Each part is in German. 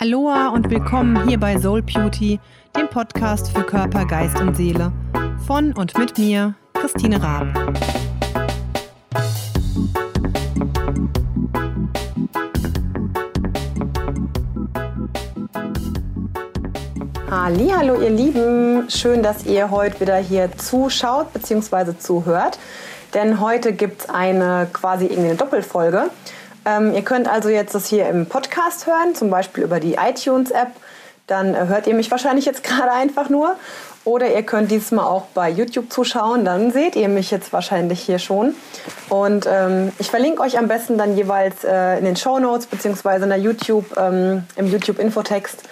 Aloha und willkommen hier bei Soul Beauty, dem Podcast für Körper, Geist und Seele. Von und mit mir, Christine Raab. Hallo ihr Lieben, schön, dass ihr heute wieder hier zuschaut bzw. zuhört, denn heute gibt es eine quasi irgendeine Doppelfolge. Ähm, ihr könnt also jetzt das hier im Podcast hören, zum Beispiel über die iTunes-App. Dann äh, hört ihr mich wahrscheinlich jetzt gerade einfach nur. Oder ihr könnt diesmal auch bei YouTube zuschauen, dann seht ihr mich jetzt wahrscheinlich hier schon. Und ähm, ich verlinke euch am besten dann jeweils äh, in den Show Notes beziehungsweise YouTube, ähm, im YouTube-Infotext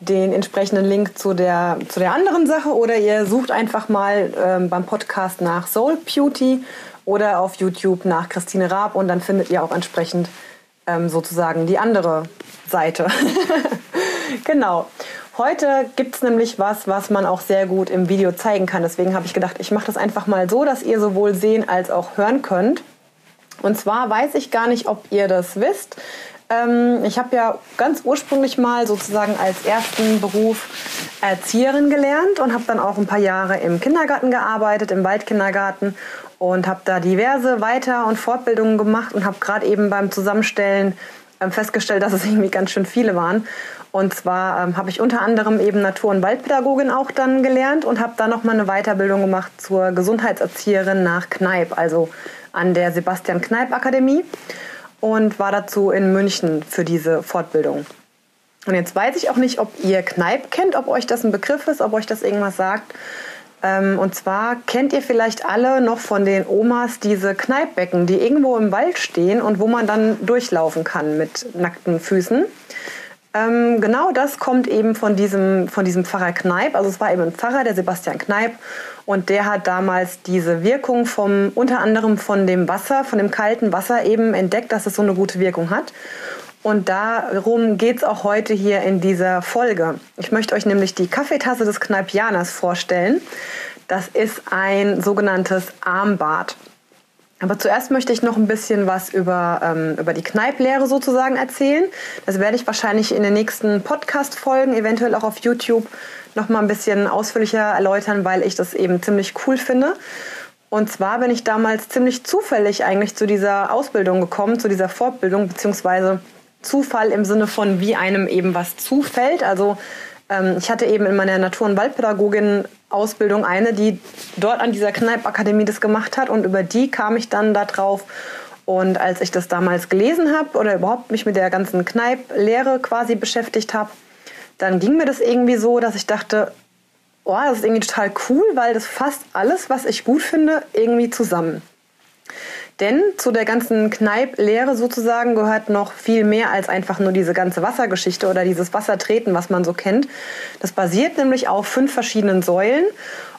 den entsprechenden Link zu der, zu der anderen Sache. Oder ihr sucht einfach mal ähm, beim Podcast nach Soul Beauty oder auf YouTube nach Christine Raab und dann findet ihr auch entsprechend ähm, sozusagen die andere Seite. genau. Heute gibt es nämlich was, was man auch sehr gut im Video zeigen kann. Deswegen habe ich gedacht, ich mache das einfach mal so, dass ihr sowohl sehen als auch hören könnt. Und zwar weiß ich gar nicht, ob ihr das wisst. Ähm, ich habe ja ganz ursprünglich mal sozusagen als ersten Beruf Erzieherin gelernt und habe dann auch ein paar Jahre im Kindergarten gearbeitet, im Waldkindergarten und habe da diverse Weiter- und Fortbildungen gemacht und habe gerade eben beim Zusammenstellen ähm, festgestellt, dass es irgendwie ganz schön viele waren. Und zwar ähm, habe ich unter anderem eben Natur- und Waldpädagogin auch dann gelernt und habe dann nochmal eine Weiterbildung gemacht zur Gesundheitserzieherin nach Kneipp, also an der Sebastian Kneipp Akademie und war dazu in München für diese Fortbildung. Und jetzt weiß ich auch nicht, ob ihr Kneipp kennt, ob euch das ein Begriff ist, ob euch das irgendwas sagt. Ähm, und zwar kennt ihr vielleicht alle noch von den Omas diese Kneippbecken, die irgendwo im Wald stehen und wo man dann durchlaufen kann mit nackten Füßen. Ähm, genau das kommt eben von diesem, von diesem Pfarrer Kneipp. Also es war eben ein Pfarrer, der Sebastian Kneipp. Und der hat damals diese Wirkung vom, unter anderem von dem Wasser, von dem kalten Wasser eben entdeckt, dass es so eine gute Wirkung hat. Und darum geht es auch heute hier in dieser Folge. Ich möchte euch nämlich die Kaffeetasse des Kneipianers vorstellen. Das ist ein sogenanntes Armbad. Aber zuerst möchte ich noch ein bisschen was über, ähm, über die Kneiplehre sozusagen erzählen. Das werde ich wahrscheinlich in den nächsten Podcast-Folgen, eventuell auch auf YouTube, noch mal ein bisschen ausführlicher erläutern, weil ich das eben ziemlich cool finde. Und zwar bin ich damals ziemlich zufällig eigentlich zu dieser Ausbildung gekommen, zu dieser Fortbildung, beziehungsweise Zufall im Sinne von, wie einem eben was zufällt. Also ich hatte eben in meiner Natur- und Waldpädagogin-Ausbildung eine, die dort an dieser Kneippakademie das gemacht hat und über die kam ich dann da drauf. Und als ich das damals gelesen habe oder überhaupt mich mit der ganzen Kneipp-Lehre quasi beschäftigt habe, dann ging mir das irgendwie so, dass ich dachte, oh, das ist irgendwie total cool, weil das fasst alles, was ich gut finde, irgendwie zusammen. Denn zu der ganzen Kneipp-Lehre sozusagen gehört noch viel mehr als einfach nur diese ganze Wassergeschichte oder dieses Wassertreten, was man so kennt. Das basiert nämlich auf fünf verschiedenen Säulen.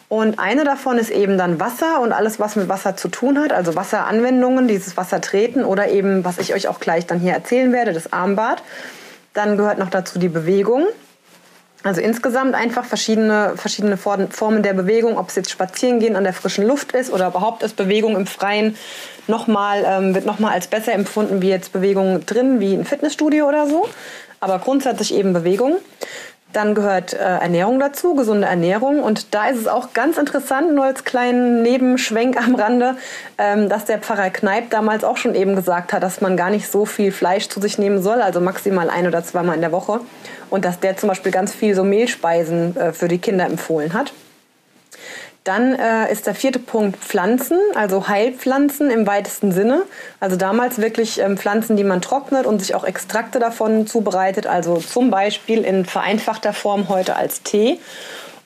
Und eine davon ist eben dann Wasser und alles, was mit Wasser zu tun hat, also Wasseranwendungen, dieses Wassertreten oder eben, was ich euch auch gleich dann hier erzählen werde, das Armbad. Dann gehört noch dazu die Bewegung. Also insgesamt einfach verschiedene, verschiedene Formen der Bewegung, ob es jetzt Spazierengehen an der frischen Luft ist oder überhaupt ist Bewegung im Freien nochmal, ähm, wird nochmal als besser empfunden wie jetzt Bewegung drin, wie ein Fitnessstudio oder so. Aber grundsätzlich eben Bewegung. Dann gehört äh, Ernährung dazu, gesunde Ernährung. Und da ist es auch ganz interessant, nur als kleinen Nebenschwenk am Rande, ähm, dass der Pfarrer Kneip damals auch schon eben gesagt hat, dass man gar nicht so viel Fleisch zu sich nehmen soll, also maximal ein oder zweimal in der Woche. Und dass der zum Beispiel ganz viel so Mehlspeisen äh, für die Kinder empfohlen hat. Dann äh, ist der vierte Punkt Pflanzen, also Heilpflanzen im weitesten Sinne. Also damals wirklich ähm, Pflanzen, die man trocknet und sich auch Extrakte davon zubereitet. Also zum Beispiel in vereinfachter Form heute als Tee.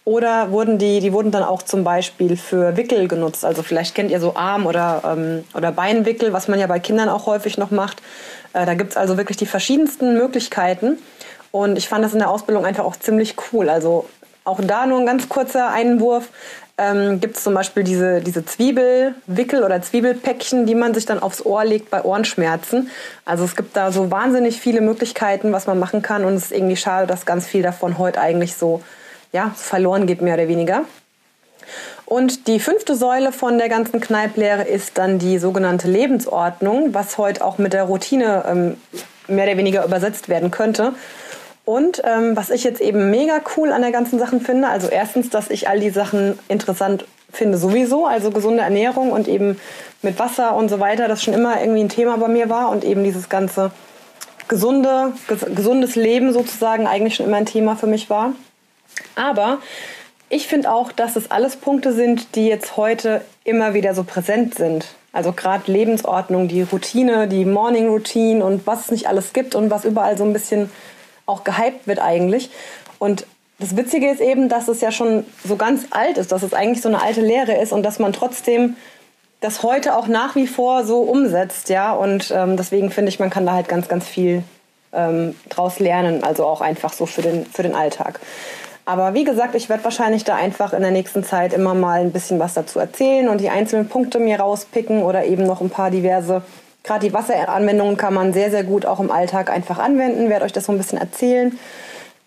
Oder wurden die, die wurden dann auch zum Beispiel für Wickel genutzt. Also vielleicht kennt ihr so Arm- oder, ähm, oder Beinwickel, was man ja bei Kindern auch häufig noch macht. Äh, da gibt es also wirklich die verschiedensten Möglichkeiten. Und ich fand das in der Ausbildung einfach auch ziemlich cool. Also auch da nur ein ganz kurzer Einwurf ähm, gibt es zum Beispiel diese, diese Zwiebelwickel oder Zwiebelpäckchen, die man sich dann aufs Ohr legt bei Ohrenschmerzen. Also es gibt da so wahnsinnig viele Möglichkeiten, was man machen kann und es ist irgendwie schade, dass ganz viel davon heute eigentlich so ja, verloren geht, mehr oder weniger. Und die fünfte Säule von der ganzen Kneiplehre ist dann die sogenannte Lebensordnung, was heute auch mit der Routine ähm, mehr oder weniger übersetzt werden könnte. Und ähm, was ich jetzt eben mega cool an der ganzen Sachen finde, also erstens, dass ich all die Sachen interessant finde sowieso, also gesunde Ernährung und eben mit Wasser und so weiter, das schon immer irgendwie ein Thema bei mir war und eben dieses ganze gesunde, ges gesundes Leben sozusagen eigentlich schon immer ein Thema für mich war. Aber ich finde auch, dass es alles Punkte sind, die jetzt heute immer wieder so präsent sind. Also gerade Lebensordnung, die Routine, die Morning Routine und was es nicht alles gibt und was überall so ein bisschen auch gehypt wird eigentlich. Und das Witzige ist eben, dass es ja schon so ganz alt ist, dass es eigentlich so eine alte Lehre ist und dass man trotzdem das heute auch nach wie vor so umsetzt, ja. Und ähm, deswegen finde ich, man kann da halt ganz, ganz viel ähm, draus lernen, also auch einfach so für den, für den Alltag. Aber wie gesagt, ich werde wahrscheinlich da einfach in der nächsten Zeit immer mal ein bisschen was dazu erzählen und die einzelnen Punkte mir rauspicken oder eben noch ein paar diverse. Gerade die Wasseranwendungen kann man sehr, sehr gut auch im Alltag einfach anwenden. Werde euch das so ein bisschen erzählen.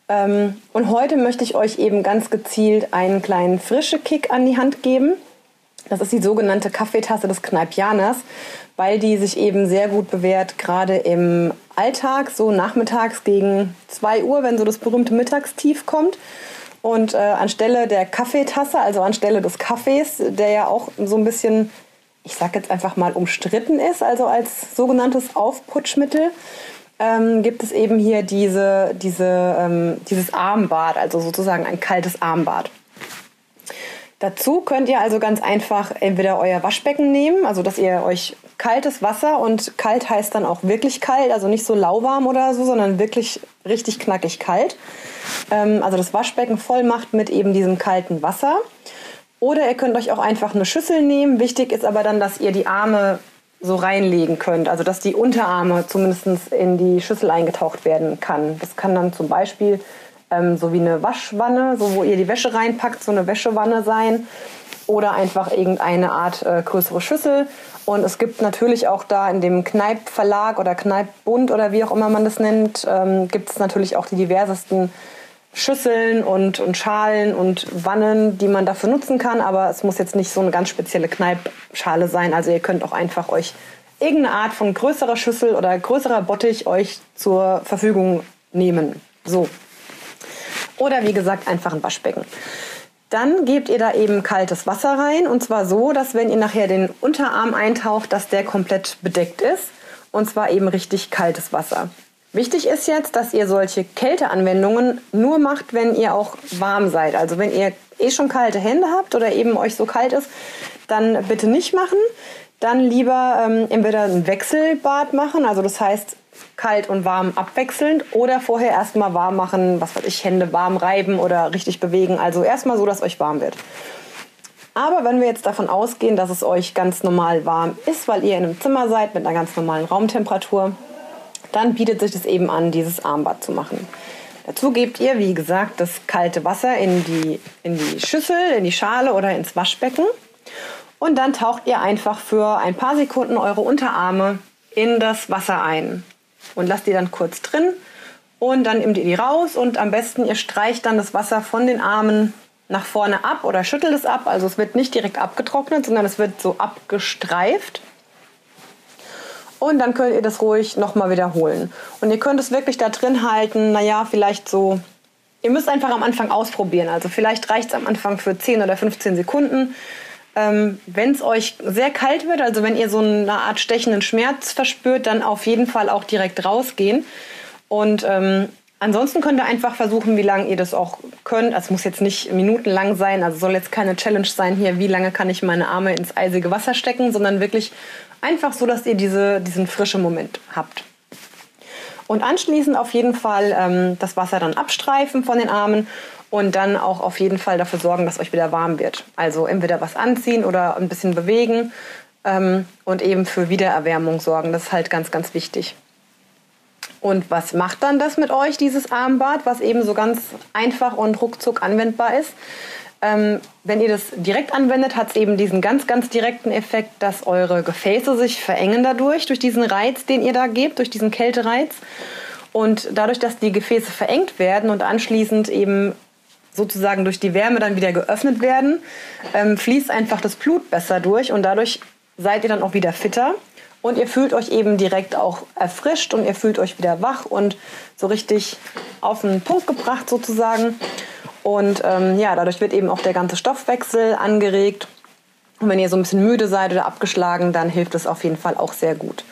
Ähm, und heute möchte ich euch eben ganz gezielt einen kleinen frische Kick an die Hand geben. Das ist die sogenannte Kaffeetasse des Kneipianers, weil die sich eben sehr gut bewährt, gerade im Alltag, so nachmittags gegen 2 Uhr, wenn so das berühmte Mittagstief kommt. Und äh, anstelle der Kaffeetasse, also anstelle des Kaffees, der ja auch so ein bisschen, ich sag jetzt einfach mal, umstritten ist, also als sogenanntes Aufputschmittel, ähm, gibt es eben hier diese, diese, ähm, dieses Armbad, also sozusagen ein kaltes Armbad. Dazu könnt ihr also ganz einfach entweder euer Waschbecken nehmen, also dass ihr euch kaltes Wasser und kalt heißt dann auch wirklich kalt, also nicht so lauwarm oder so, sondern wirklich richtig knackig kalt. Ähm, also das Waschbecken voll macht mit eben diesem kalten Wasser. Oder ihr könnt euch auch einfach eine Schüssel nehmen. Wichtig ist aber dann, dass ihr die Arme so reinlegen könnt. Also dass die Unterarme zumindest in die Schüssel eingetaucht werden kann. Das kann dann zum Beispiel ähm, so wie eine Waschwanne, so wo ihr die Wäsche reinpackt, so eine Wäschewanne sein. Oder einfach irgendeine Art äh, größere Schüssel. Und es gibt natürlich auch da in dem Kneipp-Verlag oder Kneipp-Bund oder wie auch immer man das nennt, ähm, gibt es natürlich auch die diversesten Schüsseln und, und Schalen und Wannen, die man dafür nutzen kann. Aber es muss jetzt nicht so eine ganz spezielle Kneippschale sein. Also ihr könnt auch einfach euch irgendeine Art von größerer Schüssel oder größerer Bottich euch zur Verfügung nehmen. So. Oder wie gesagt, einfach ein Waschbecken. Dann gebt ihr da eben kaltes Wasser rein und zwar so, dass wenn ihr nachher den Unterarm eintaucht, dass der komplett bedeckt ist und zwar eben richtig kaltes Wasser. Wichtig ist jetzt, dass ihr solche Kälteanwendungen nur macht, wenn ihr auch warm seid. Also wenn ihr eh schon kalte Hände habt oder eben euch so kalt ist, dann bitte nicht machen. Dann lieber ähm, entweder ein Wechselbad machen, also das heißt kalt und warm abwechselnd oder vorher erstmal warm machen, was weiß ich, Hände warm reiben oder richtig bewegen. Also erstmal so, dass euch warm wird. Aber wenn wir jetzt davon ausgehen, dass es euch ganz normal warm ist, weil ihr in einem Zimmer seid mit einer ganz normalen Raumtemperatur, dann bietet sich es eben an, dieses Armbad zu machen. Dazu gebt ihr, wie gesagt, das kalte Wasser in die, in die Schüssel, in die Schale oder ins Waschbecken. Und dann taucht ihr einfach für ein paar Sekunden eure Unterarme in das Wasser ein. Und lasst die dann kurz drin. Und dann nehmt ihr die raus. Und am besten, ihr streicht dann das Wasser von den Armen nach vorne ab oder schüttelt es ab. Also es wird nicht direkt abgetrocknet, sondern es wird so abgestreift. Und dann könnt ihr das ruhig nochmal wiederholen. Und ihr könnt es wirklich da drin halten, naja, vielleicht so. Ihr müsst einfach am Anfang ausprobieren. Also vielleicht reicht es am Anfang für 10 oder 15 Sekunden. Ähm, wenn es euch sehr kalt wird, also wenn ihr so eine Art stechenden Schmerz verspürt, dann auf jeden Fall auch direkt rausgehen. Und ähm, ansonsten könnt ihr einfach versuchen, wie lange ihr das auch könnt. Also es muss jetzt nicht minutenlang sein, also soll jetzt keine Challenge sein hier, wie lange kann ich meine Arme ins eisige Wasser stecken, sondern wirklich Einfach so, dass ihr diese, diesen frischen Moment habt. Und anschließend auf jeden Fall ähm, das Wasser dann abstreifen von den Armen und dann auch auf jeden Fall dafür sorgen, dass euch wieder warm wird. Also entweder was anziehen oder ein bisschen bewegen ähm, und eben für Wiedererwärmung sorgen. Das ist halt ganz, ganz wichtig. Und was macht dann das mit euch, dieses Armbad, was eben so ganz einfach und ruckzuck anwendbar ist? Ähm, wenn ihr das direkt anwendet, hat es eben diesen ganz, ganz direkten Effekt, dass eure Gefäße sich verengen dadurch, durch diesen Reiz, den ihr da gebt, durch diesen Kältereiz. Und dadurch, dass die Gefäße verengt werden und anschließend eben sozusagen durch die Wärme dann wieder geöffnet werden, ähm, fließt einfach das Blut besser durch und dadurch seid ihr dann auch wieder fitter Und ihr fühlt euch eben direkt auch erfrischt und ihr fühlt euch wieder wach und so richtig auf den Punkt gebracht sozusagen. Und ähm, ja, dadurch wird eben auch der ganze Stoffwechsel angeregt. Und wenn ihr so ein bisschen müde seid oder abgeschlagen, dann hilft es auf jeden Fall auch sehr gut.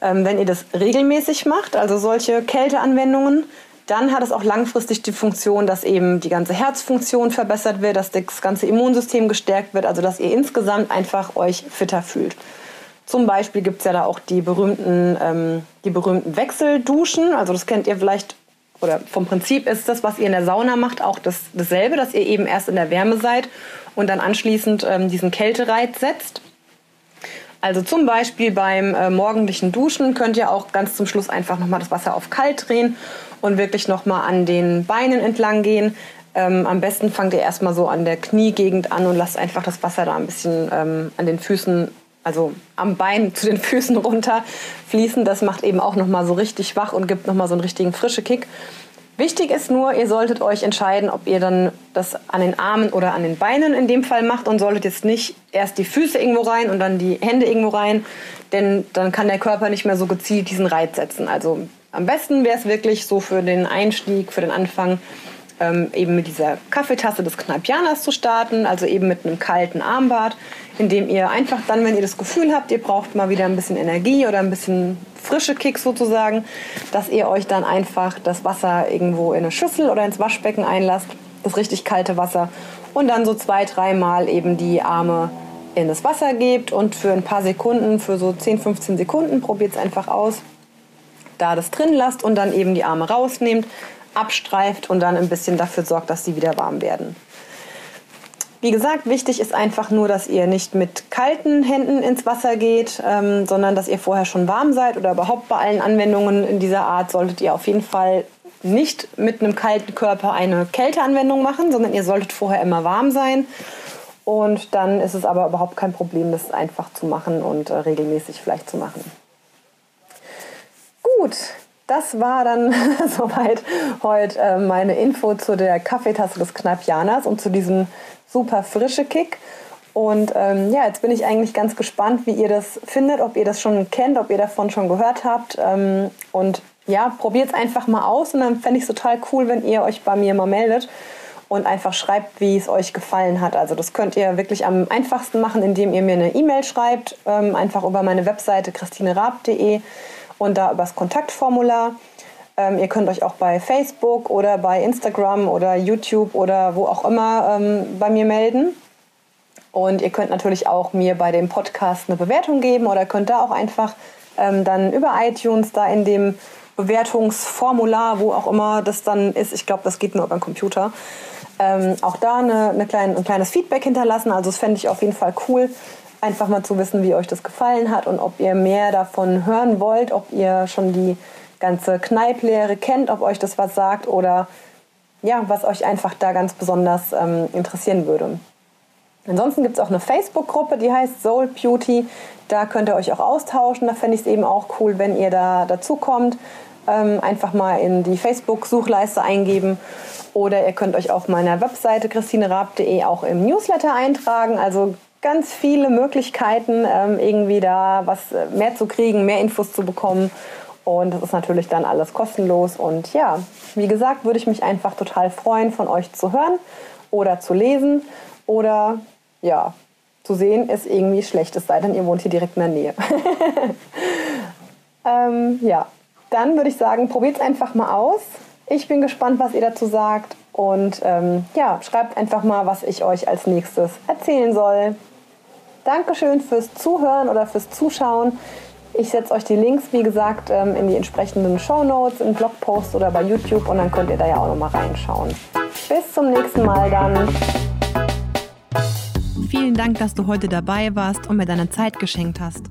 Ähm, wenn ihr das regelmäßig macht, also solche Kälteanwendungen, dann hat es auch langfristig die Funktion, dass eben die ganze Herzfunktion verbessert wird, dass das ganze Immunsystem gestärkt wird, also dass ihr insgesamt einfach euch fitter fühlt. Zum Beispiel gibt es ja da auch die berühmten, ähm, die berühmten Wechselduschen. Also das kennt ihr vielleicht, oder vom Prinzip ist das, was ihr in der Sauna macht, auch das, dasselbe, dass ihr eben erst in der Wärme seid und dann anschließend ähm, diesen Kältereiz setzt. Also zum Beispiel beim äh, morgendlichen Duschen könnt ihr auch ganz zum Schluss einfach nochmal das Wasser auf kalt drehen und wirklich nochmal an den Beinen entlang gehen. Ähm, am besten fangt ihr erstmal so an der Kniegegend an und lasst einfach das Wasser da ein bisschen ähm, an den Füßen also am Bein zu den Füßen runter fließen. Das macht eben auch nochmal so richtig wach und gibt nochmal so einen richtigen frische Kick. Wichtig ist nur, ihr solltet euch entscheiden, ob ihr dann das an den Armen oder an den Beinen in dem Fall macht und solltet jetzt nicht erst die Füße irgendwo rein und dann die Hände irgendwo rein, denn dann kann der Körper nicht mehr so gezielt diesen Reiz setzen. Also am besten wäre es wirklich so für den Einstieg, für den Anfang, ähm, eben mit dieser Kaffeetasse des Kneipianers zu starten, also eben mit einem kalten Armbad, indem ihr einfach dann, wenn ihr das Gefühl habt, ihr braucht mal wieder ein bisschen Energie oder ein bisschen frische Kick sozusagen, dass ihr euch dann einfach das Wasser irgendwo in eine Schüssel oder ins Waschbecken einlasst, das richtig kalte Wasser und dann so zwei, dreimal eben die Arme in das Wasser gebt und für ein paar Sekunden, für so 10, 15 Sekunden, probiert es einfach aus, da das drin lasst und dann eben die Arme rausnehmt, abstreift und dann ein bisschen dafür sorgt, dass sie wieder warm werden. Wie gesagt, wichtig ist einfach nur, dass ihr nicht mit kalten Händen ins Wasser geht, ähm, sondern dass ihr vorher schon warm seid oder überhaupt bei allen Anwendungen in dieser Art solltet ihr auf jeden Fall nicht mit einem kalten Körper eine Kälteanwendung machen, sondern ihr solltet vorher immer warm sein. Und dann ist es aber überhaupt kein Problem, das einfach zu machen und äh, regelmäßig vielleicht zu machen. Gut, das war dann soweit heute äh, meine Info zu der Kaffeetasse des Kneipianers und zu diesem super frische Kick. Und ähm, ja, jetzt bin ich eigentlich ganz gespannt, wie ihr das findet, ob ihr das schon kennt, ob ihr davon schon gehört habt. Ähm, und ja, probiert es einfach mal aus und dann fände ich es total cool, wenn ihr euch bei mir mal meldet und einfach schreibt, wie es euch gefallen hat. Also das könnt ihr wirklich am einfachsten machen, indem ihr mir eine E-Mail schreibt, ähm, einfach über meine Webseite christinerab.de und da übers Kontaktformular. Ähm, ihr könnt euch auch bei Facebook oder bei Instagram oder YouTube oder wo auch immer ähm, bei mir melden. Und ihr könnt natürlich auch mir bei dem Podcast eine Bewertung geben oder könnt da auch einfach ähm, dann über iTunes da in dem Bewertungsformular, wo auch immer das dann ist, ich glaube, das geht nur über den Computer, ähm, auch da eine, eine kleine, ein kleines Feedback hinterlassen. Also das fände ich auf jeden Fall cool, einfach mal zu wissen, wie euch das gefallen hat und ob ihr mehr davon hören wollt, ob ihr schon die ganze Kneiplehre kennt, ob euch das was sagt oder ja, was euch einfach da ganz besonders ähm, interessieren würde. Ansonsten gibt es auch eine Facebook-Gruppe, die heißt Soul Beauty. Da könnt ihr euch auch austauschen. Da fände ich es eben auch cool, wenn ihr da dazu kommt. Ähm, einfach mal in die Facebook-Suchleiste eingeben. Oder ihr könnt euch auf meiner Webseite christinerab.de auch im Newsletter eintragen. Also ganz viele Möglichkeiten, ähm, irgendwie da was äh, mehr zu kriegen, mehr Infos zu bekommen. Und das ist natürlich dann alles kostenlos. Und ja, wie gesagt, würde ich mich einfach total freuen, von euch zu hören oder zu lesen oder ja, zu sehen, ist irgendwie schlecht, es sei denn, ihr wohnt hier direkt in der Nähe. ähm, ja, dann würde ich sagen, probiert es einfach mal aus. Ich bin gespannt, was ihr dazu sagt. Und ähm, ja, schreibt einfach mal, was ich euch als nächstes erzählen soll. Dankeschön fürs Zuhören oder fürs Zuschauen. Ich setze euch die Links, wie gesagt, ähm, in die entsprechenden Show Notes, im Blogpost oder bei YouTube und dann könnt ihr da ja auch nochmal reinschauen. Bis zum nächsten Mal dann. Vielen Dank, dass du heute dabei warst und mir deine Zeit geschenkt hast.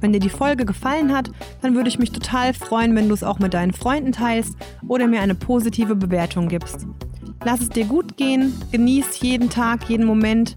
Wenn dir die Folge gefallen hat, dann würde ich mich total freuen, wenn du es auch mit deinen Freunden teilst oder mir eine positive Bewertung gibst. Lass es dir gut gehen, genieß jeden Tag, jeden Moment